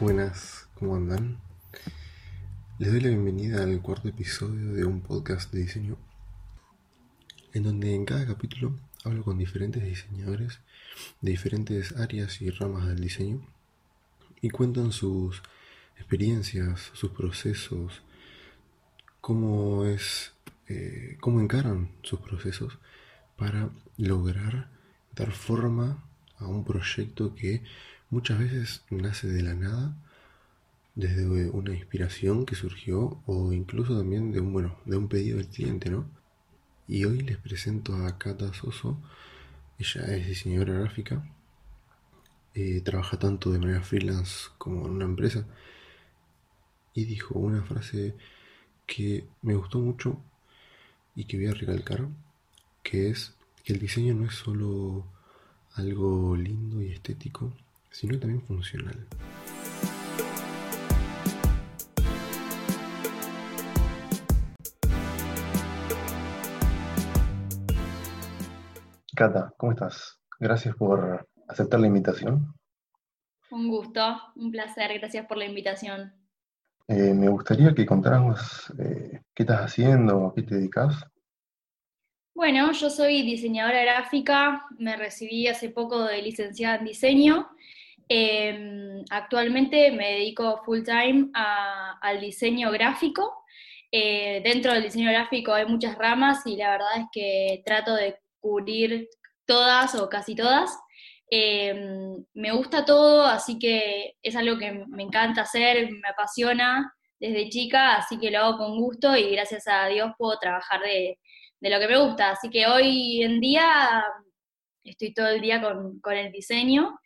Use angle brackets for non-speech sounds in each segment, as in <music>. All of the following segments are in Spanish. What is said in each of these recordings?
Buenas, ¿cómo andan? Les doy la bienvenida al cuarto episodio de un podcast de diseño, en donde en cada capítulo hablo con diferentes diseñadores de diferentes áreas y ramas del diseño y cuentan sus experiencias, sus procesos, cómo es, eh, cómo encaran sus procesos para lograr dar forma a un proyecto que muchas veces nace de la nada, desde una inspiración que surgió o incluso también de un, bueno, de un pedido del cliente, ¿no? Y hoy les presento a Kata Soso, ella es diseñadora gráfica, eh, trabaja tanto de manera freelance como en una empresa, y dijo una frase que me gustó mucho y que voy a recalcar, que es que el diseño no es solo algo lindo y estético, sino también funcional. Cata, ¿cómo estás? Gracias por aceptar la invitación. Un gusto, un placer, gracias por la invitación. Eh, me gustaría que contáramos eh, qué estás haciendo, a qué te dedicas. Bueno, yo soy diseñadora gráfica, me recibí hace poco de licenciada en diseño Em, actualmente me dedico full time al diseño gráfico. Eh, dentro del diseño gráfico hay muchas ramas y la verdad es que trato de cubrir todas o casi todas. Em, me gusta todo, así que es algo que me encanta hacer, me apasiona desde chica, así que lo hago con gusto y gracias a Dios puedo trabajar de, lo que me gusta. Así que hoy en día estoy todo el día con, con el diseño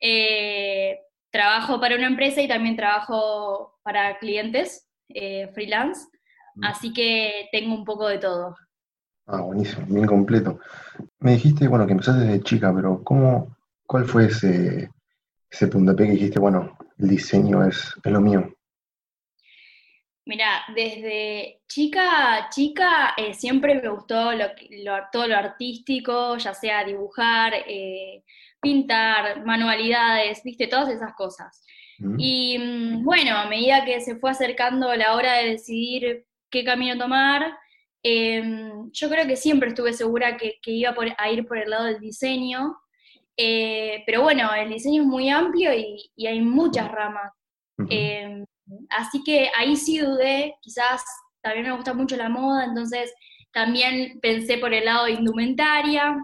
eh, trabajo para una empresa y también trabajo para clientes eh, freelance, mm. así que tengo un poco de todo. Ah, buenísimo, bien completo. Me dijiste, bueno, que empezaste desde chica, pero ¿cómo, cuál fue ese, ese puntapié que dijiste, bueno, el diseño es, lo mío? Mira, desde chica chica eh, siempre me gustó lo, todo lo artístico, ya sea dibujar, pintar, manualidades, viste, todas esas cosas. Mm. Y mm, bueno, a medida que se fue acercando la hora de decidir qué camino tomar, em, yo creo que siempre estuve segura que, iba a ir por el lado del diseño, eh, pero bueno, el diseño es muy amplio y, hay muchas ramas. Así que ahí sí dudé, quizás también me gusta mucho la moda, entonces también pensé por el lado de indumentaria,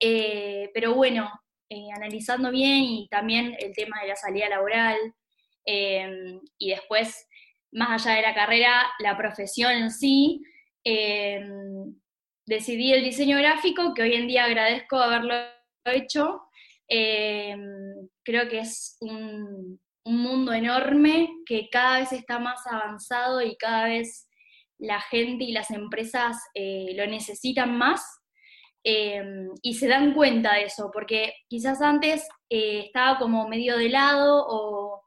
eh, pero bueno, eh, analizando bien y también el tema de la salida laboral em, y después, más allá de la carrera, la profesión en sí, decidí el diseño gráfico, que hoy en día agradezco haberlo hecho. Creo que es un, un mundo enorme que cada vez está más avanzado y cada vez la gente y las empresas eh, lo necesitan más Em, y se dan cuenta de eso, porque quizás antes eh, estaba como medio de lado o,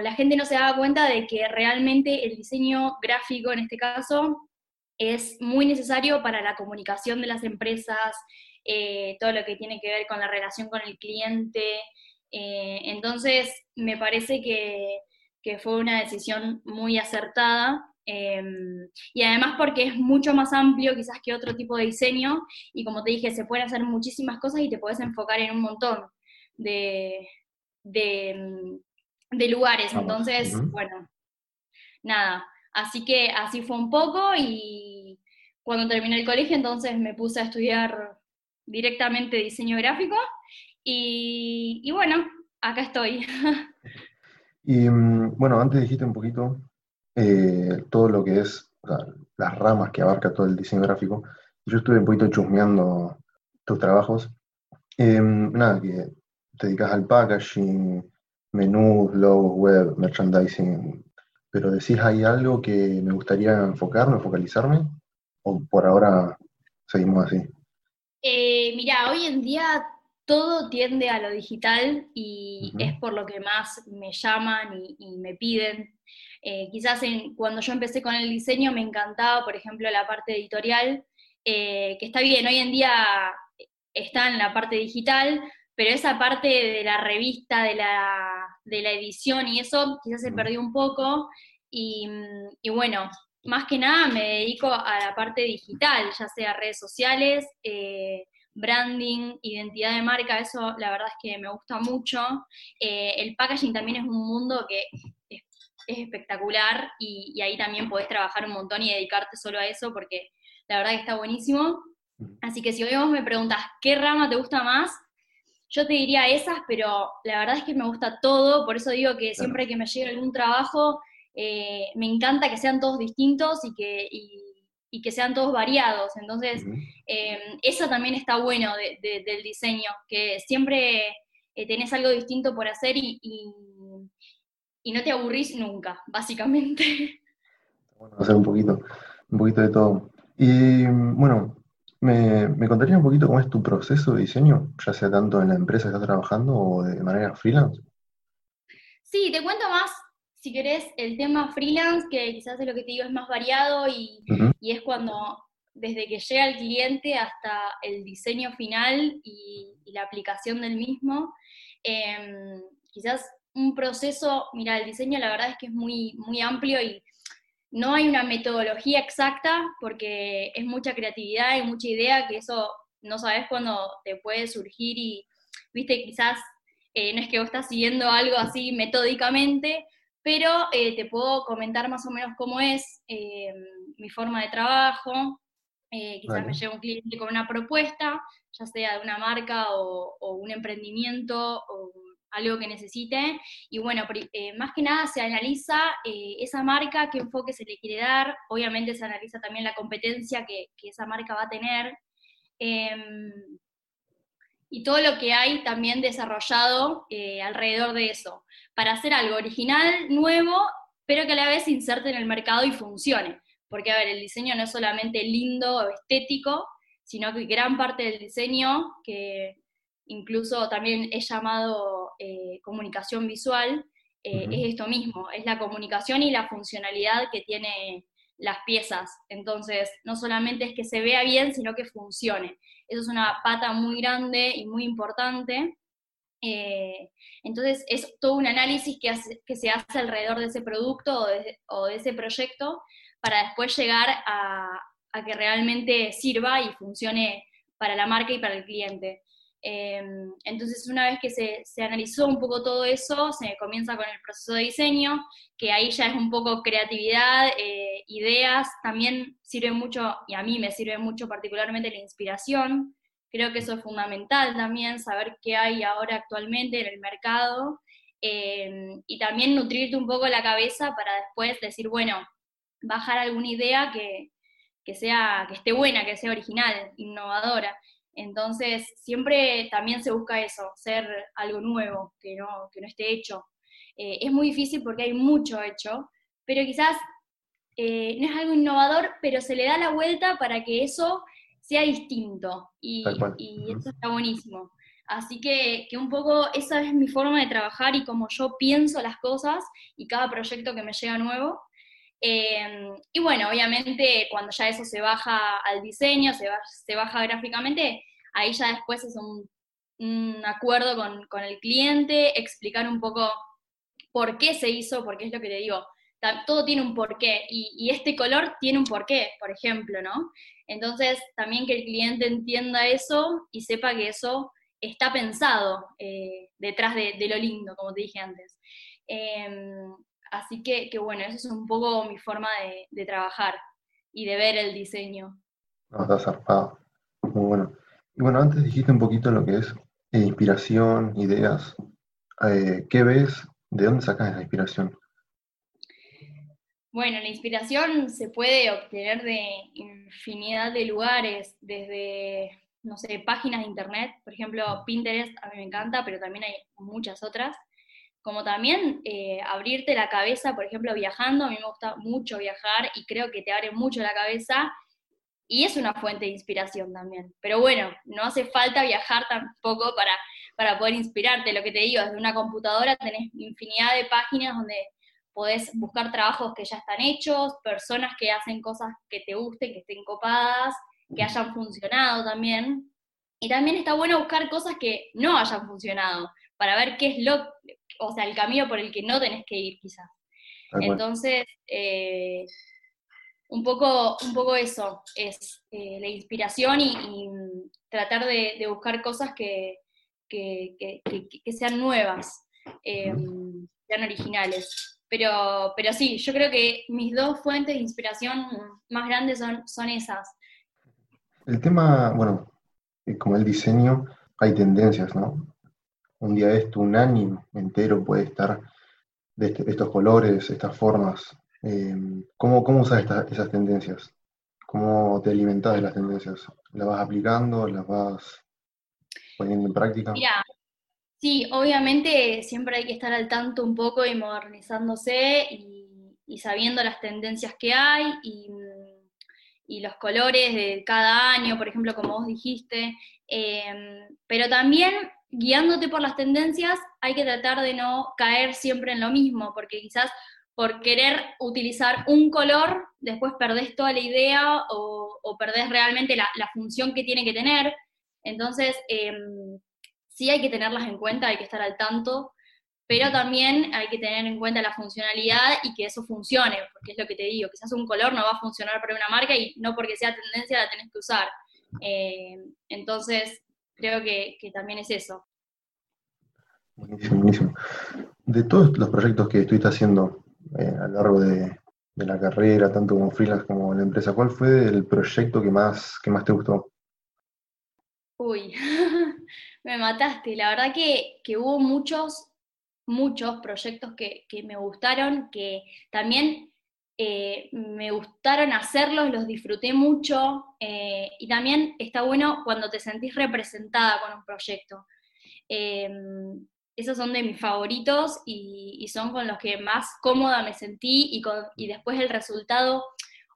la gente no se daba cuenta de que realmente el diseño gráfico en este caso es muy necesario para la comunicación de las empresas, eh, todo lo que tiene que ver con la relación con el cliente. Eh, entonces, me parece que, que fue una decisión muy acertada Em, y además porque es mucho más amplio quizás que otro tipo de diseño y como te dije, se pueden hacer muchísimas cosas y te puedes enfocar en un montón de, de, lugares. Entonces, bueno, nada, así que así fue un poco y cuando terminé el colegio entonces me puse a estudiar directamente diseño gráfico y, y bueno, acá estoy. y mm, bueno, antes dijiste un poquito eh, todo lo que es las ramas que abarca todo el diseño gráfico. Yo estuve un poquito chusmeando tus trabajos. Em, nada, que te dedicas al packaging, menús, logos, web, merchandising, pero decís hay algo que me gustaría enfocarme, focalizarme, o por ahora seguimos así. Eh, mira, hoy en día todo tiende a lo digital y es por lo que más me llaman y me piden eh, quizás cuando yo empecé con el diseño me encantaba, por ejemplo, la parte editorial, eh, que está bien, hoy en día está en la parte digital, pero esa parte de la revista, de la, de la edición y eso quizás se perdió un poco. Y, y, bueno, más que nada me dedico a la parte digital, ya sea redes sociales, eh, branding, identidad de marca, eso la verdad es que me gusta mucho. Eh, el packaging también es un mundo que es, espectacular y, y, ahí también podés trabajar un montón y dedicarte solo a eso porque la verdad que está buenísimo. Así que si hoy vos me preguntas qué rama te gusta más, yo te diría esas, pero la verdad es que me gusta todo, por eso digo que siempre que me llegue algún trabajo, eh, me encanta que sean todos distintos y que, y, que sean todos variados. Entonces, eh, eso también está bueno del diseño, que siempre eh, tenés algo distinto por hacer y, y, no te aburrís nunca, <laughs> básicamente. Bueno, hacer un poquito, un poquito de todo. Y bueno, ¿Me, ¿Me, contarías un poquito cómo es tu proceso de diseño, ya sea tanto en la empresa que estás trabajando o de manera freelance? Sí, te cuento más, si querés, el tema freelance, que quizás es lo que te digo es más variado y, y es cuando desde que llega el cliente hasta el diseño final y, y la aplicación del mismo. Eh, quizás un proceso, mira, el diseño la verdad es que es muy, muy amplio y no hay una metodología exacta porque es mucha creatividad y mucha idea que eso no sabes cuándo te puede surgir y, viste, quizás eh, no es que vos estás siguiendo algo así metódicamente, pero eh, te puedo comentar más o menos cómo es eh, mi forma de trabajo. quizás me llega un cliente con una propuesta, ya sea de una marca o, o un emprendimiento o algo que necesite. Y bueno, eh, más que nada se analiza eh, esa marca, qué enfoque se le quiere dar, obviamente se analiza también la competencia que, esa marca va a tener. Em, y todo lo que hay también desarrollado eh, alrededor de eso, para hacer algo original, nuevo, pero que a la vez se inserte en el mercado y funcione. Porque, a ver, el diseño no es solamente lindo o estético, sino que gran parte del diseño, que incluso también es llamado eh, comunicación visual, eh, es esto mismo, es la comunicación y la funcionalidad que tiene las piezas. Entonces, no solamente es que se vea bien, sino que funcione. Eso es una pata muy grande y muy importante. Eh, entonces, es todo un análisis que, se hace alrededor de ese producto o de, ese proyecto para después llegar a, que realmente sirva y funcione para la marca y para el cliente. Em, entonces, una vez que se, analizó un poco todo eso, se comienza con el proceso de diseño, que ahí ya es un poco creatividad, eh, ideas, también sirve mucho, y a mí me sirve mucho particularmente la inspiración. Creo que eso es fundamental también, saber qué hay ahora actualmente en el mercado, em, y también nutrirte un poco la cabeza para después decir, bueno, bajar alguna idea que, que, sea, que esté buena, que sea original, innovadora. Entonces, siempre también se busca eso, ser algo nuevo, que no, que no esté hecho. Eh, es muy difícil porque hay mucho hecho, pero quizás eh, no es algo innovador, pero se le da la vuelta para que eso sea distinto. Y, y eso está buenísimo. Así que, que, un poco esa es mi forma de trabajar y como yo pienso las cosas y cada proyecto que me llega nuevo. Em, y bueno, obviamente cuando ya eso se baja al diseño, se, se baja gráficamente, ahí ya después es un, acuerdo con, el cliente, explicar un poco por qué se hizo, porque es lo que te digo, todo tiene un porqué y, y este color tiene un porqué, por ejemplo, ¿no? Entonces, también que el cliente entienda eso y sepa que eso está pensado eh, detrás de, lo lindo, como te dije antes. Em, Así que, bueno, eso es un poco mi forma de, trabajar y de ver el diseño. No, está zarpado. Muy bueno. Y bueno, antes dijiste un poquito lo que es eh, inspiración, ideas. Eh, ¿Qué ves? ¿De dónde sacas esa inspiración? Bueno, la inspiración se puede obtener de infinidad de lugares, desde, no sé, páginas de internet, por ejemplo, Pinterest a mí me encanta, pero también hay muchas otras. Como también eh, abrirte la cabeza, por ejemplo, viajando, a mí me gusta mucho viajar y creo que te abre mucho la cabeza y es una fuente de inspiración también. Pero bueno, no hace falta viajar tampoco para, para poder inspirarte, lo que te digo, desde una computadora tenés infinidad de páginas donde podés buscar trabajos que ya están hechos, personas que hacen cosas que te gusten, que estén copadas, que hayan funcionado también. Y también está bueno buscar cosas que no hayan funcionado, para ver qué es lo, o sea, el camino por el que no tenés que ir quizás. Entonces, eh, un, poco, un poco eso es eh, la inspiración y, tratar de, buscar cosas que, sean nuevas, eh, sean originales. Pero, pero sí, yo creo que mis dos fuentes de inspiración más grandes son, son esas. El tema, bueno, como el diseño, hay tendencias, ¿no? Un día esto, un año entero puede estar de, este, estos colores, estas formas. Eh, ¿cómo, ¿Cómo usas esas tendencias? ¿Cómo te alimentas de las tendencias? ¿Las vas aplicando? ¿Las vas poniendo en práctica? Mira, sí, obviamente siempre hay que estar al tanto un poco y modernizándose y, sabiendo las tendencias que hay y, los colores de cada año, por ejemplo, como vos dijiste. Eh, pero también guiándote por las tendencias, hay que tratar de no caer siempre en lo mismo, porque quizás por querer utilizar un color, después perdés toda la idea o, perdés realmente la, función que tiene que tener. Entonces, em, sí hay que tenerlas en cuenta, hay que estar al tanto, pero también hay que tener en cuenta la funcionalidad y que eso funcione, porque es lo que te digo, quizás un color no va a funcionar para una marca y no porque sea tendencia la tenés que usar. Em, entonces, creo que, también es eso. Buenísimo, buenísimo. De todos los proyectos que estuviste haciendo eh, a lo largo de, la carrera, tanto como freelance como en la empresa, ¿cuál fue el proyecto que más, que más te gustó? Uy, <laughs> me mataste. La verdad que, hubo muchos, muchos proyectos que, me gustaron, que también eh, me gustaron hacerlos, los disfruté mucho eh, y también está bueno cuando te sentís representada con un proyecto. Em, esos son de mis favoritos y, son con los que más cómoda me sentí y, y después el resultado.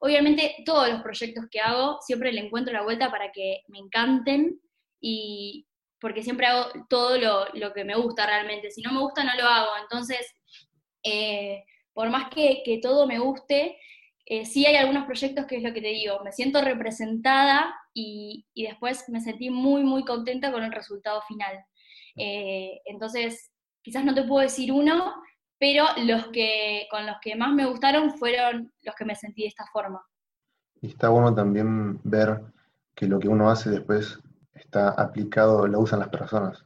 Obviamente todos los proyectos que hago siempre le encuentro la vuelta para que me encanten y porque siempre hago todo lo, que me gusta realmente. Si no me gusta no lo hago. Entonces, eh, por más que, todo me guste, eh, sí hay algunos proyectos que es lo que te digo, me siento representada y, después me sentí muy, muy contenta con el resultado final. Eh, entonces, quizás no te puedo decir uno, pero los que con los que más me gustaron fueron los que me sentí de esta forma. Y está bueno también ver que lo que uno hace después está aplicado, lo usan las personas.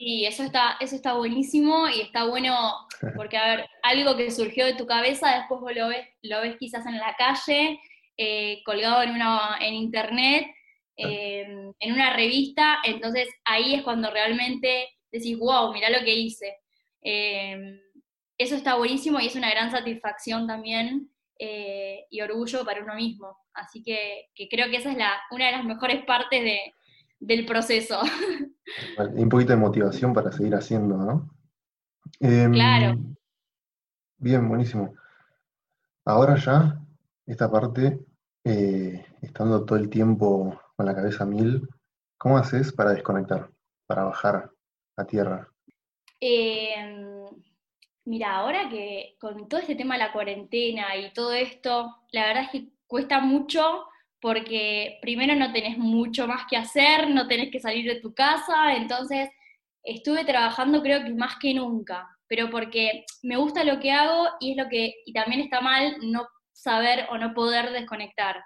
Sí, eso está, eso está buenísimo y está bueno <laughs> porque, a ver, algo que surgió de tu cabeza, después vos lo ves, lo ves quizás en la calle, eh, colgado en, una, en internet, em, en una revista, entonces ahí es cuando realmente decís, wow, mirá lo que hice. Em, eso está buenísimo y es una gran satisfacción también eh, y orgullo para uno mismo. Así que, que creo que esa es la, una de las mejores partes de, del proceso. <laughs> un poquito de motivación para seguir haciendo, ¿no? Em, claro. Bien, buenísimo. Ahora ya, esta parte, eh, estando todo el tiempo con la cabeza mil, ¿cómo haces para desconectar, para bajar a tierra? Em, mira, ahora que con todo este tema de la cuarentena y todo esto, la verdad es que cuesta mucho porque primero no tenés mucho más que hacer, no tenés que salir de tu casa, entonces estuve trabajando creo que más que nunca, pero porque me gusta lo que hago y es lo que, y también está mal no saber o no poder desconectar.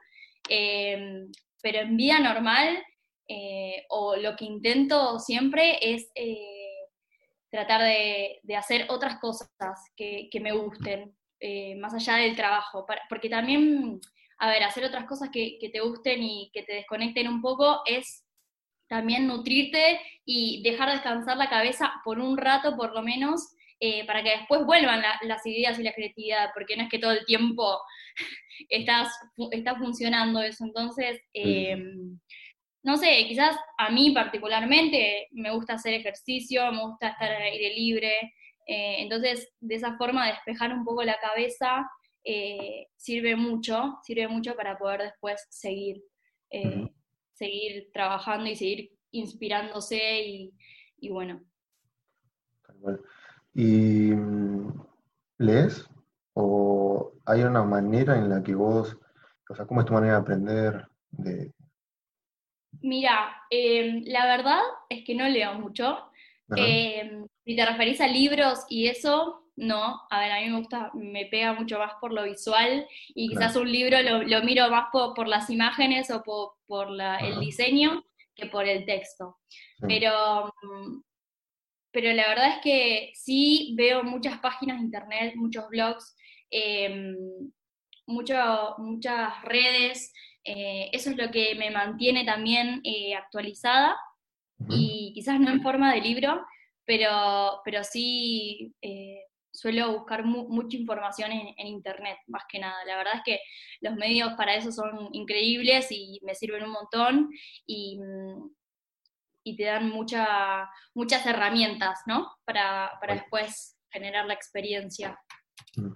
Em, pero en vida normal, eh, o lo que intento siempre es eh, tratar de, hacer otras cosas que, me gusten, eh, más allá del trabajo, porque también a ver, hacer otras cosas que, te gusten y que te desconecten un poco es también nutrirte y dejar descansar la cabeza por un rato por lo menos, eh, para que después vuelvan las ideas y la creatividad, porque no es que todo el tiempo <laughs> estás, está funcionando eso. Entonces, em, no sé, quizás a mí particularmente me gusta hacer ejercicio, me gusta estar al aire libre, eh, entonces de esa forma despejar un poco la cabeza eh, sirve mucho, sirve mucho para poder después seguir, eh, seguir trabajando y seguir inspirándose y, bueno. ¿Y mm, lees? ¿O hay una manera en la que vos, o sea, cómo es tu manera de aprender, de, Mira, em, la verdad es que no leo mucho. Em, si te referís a libros y eso, no. A ver, a mí me gusta, me pega mucho más por lo visual y quizás un libro lo, miro más por, las imágenes o por, el diseño que por el texto. Pero, pero la verdad es que sí veo muchas páginas de internet, muchos blogs, em, muchas redes. Eh, eso es lo que me mantiene también eh, actualizada y quizás no en forma de libro, pero, pero sí eh, suelo buscar mucha información en, Internet, más que nada. La verdad es que los medios para eso son increíbles y me sirven un montón y, y te dan mucha, muchas herramientas, ¿no? Para, para después generar la experiencia. Mm.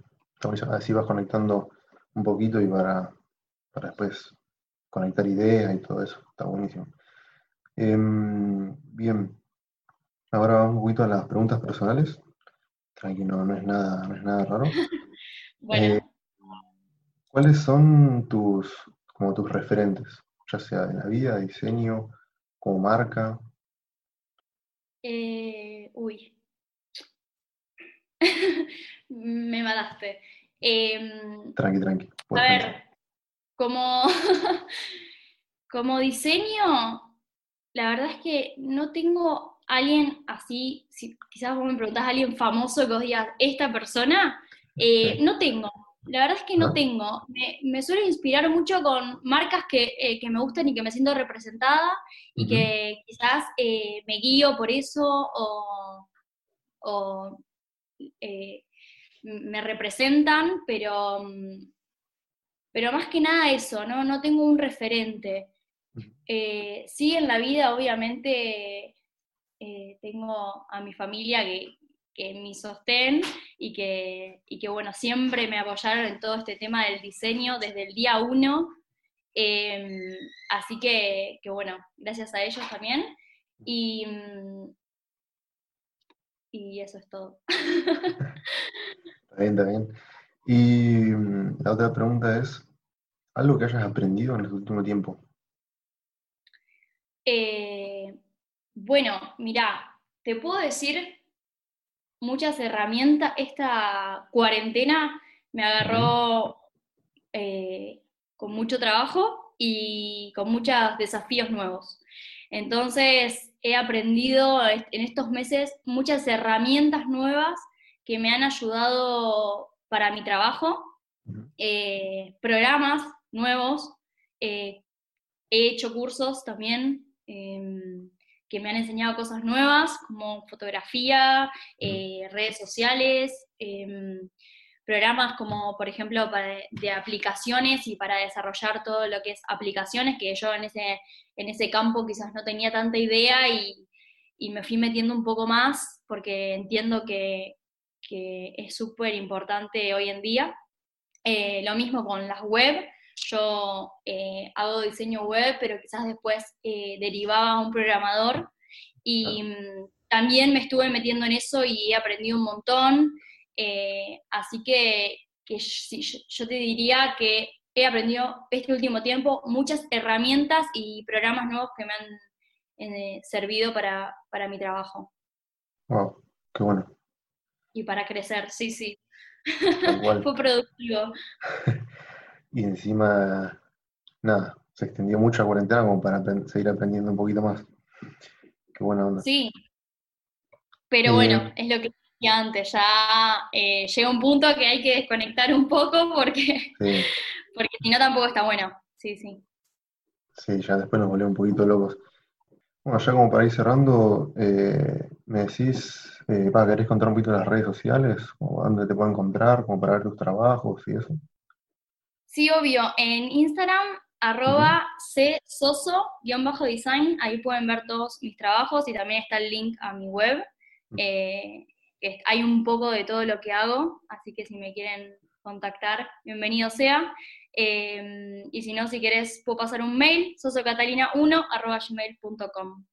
Así vas conectando un poquito y para, para después conectar ideas y todo eso. Está buenísimo. Em, bien, ahora vamos un poquito a las preguntas personales. Tranquilo, no es nada, no es nada raro. <laughs> bueno. Eh, ¿Cuáles son tus, como tus referentes? Ya sea de la vida, diseño, como marca. Eh, uy. <laughs> Me mataste. Em, tranqui, tranqui. A ver, como, <laughs> como diseño, la verdad es que no tengo alguien así, si quizás vos me preguntás a alguien famoso que vos digas, esta persona, eh, no tengo. La verdad es que no, tengo. Me, suele inspirar mucho con marcas que, eh, me gustan y que me siento representada y que quizás eh, me guío por eso o, me representan, pero, pero más que nada eso, ¿no? No tengo un referente. Sí, en la vida, obviamente, tengo a mi familia que, que me sostén y que, y que, bueno, siempre me apoyaron en todo este tema del diseño desde el día uno. Em, así que, que, bueno, gracias a ellos también. Y, y eso es todo. <laughs> Está bien, está bien. Y mm, la otra pregunta es, ¿algo que hayas aprendido en el último tiempo? Eh, bueno, mira, te puedo decir muchas herramientas. Esta cuarentena me agarró eh, con mucho trabajo y con muchos desafíos nuevos. Entonces, he aprendido en estos meses muchas herramientas nuevas que me han ayudado para mi trabajo, eh, programas nuevos, he hecho cursos también Em, que me han enseñado cosas nuevas como fotografía, eh, redes sociales, em, programas como por ejemplo de aplicaciones y para desarrollar todo lo que es aplicaciones, que yo en ese, en ese campo quizás no tenía tanta idea y, me fui metiendo un poco más porque entiendo que, es súper importante hoy en día. Eh, lo mismo con las web, yo eh, hago diseño web, pero quizás después eh, derivaba a un programador y mm, también me estuve metiendo en eso y he aprendido un montón. Eh, así que, yo, te diría que he aprendido este último tiempo muchas herramientas y programas nuevos que me han servido para, para mi trabajo. Wow, qué bueno. Y para crecer, sí, sí. <laughs> Fue productivo. <laughs> y encima, nada, se extendió mucho la cuarentena como para seguir aprendiendo un poquito más. Qué buena onda. Sí, pero bueno, eh, es lo que decía antes, ya eh, llega un punto que hay que desconectar un poco porque, <laughs> porque si no tampoco está bueno. Sí, sí. Sí, ya después nos volvemos un poquito locos. Bueno, ya como para ir cerrando, eh, me decís, eh, ¿querés contar un poquito las redes sociales? O ¿Dónde te pueden encontrar? Como para ver tus trabajos y eso. Sí, obvio. En Instagram, arroba csoso-design, ahí pueden ver todos mis trabajos y también está el link a mi web. Eh, hay un poco de todo lo que hago, así que si me quieren contactar, bienvenido sea. Em, y si no, si querés, puedo pasar un mail, sosocatalina1 gmail.com.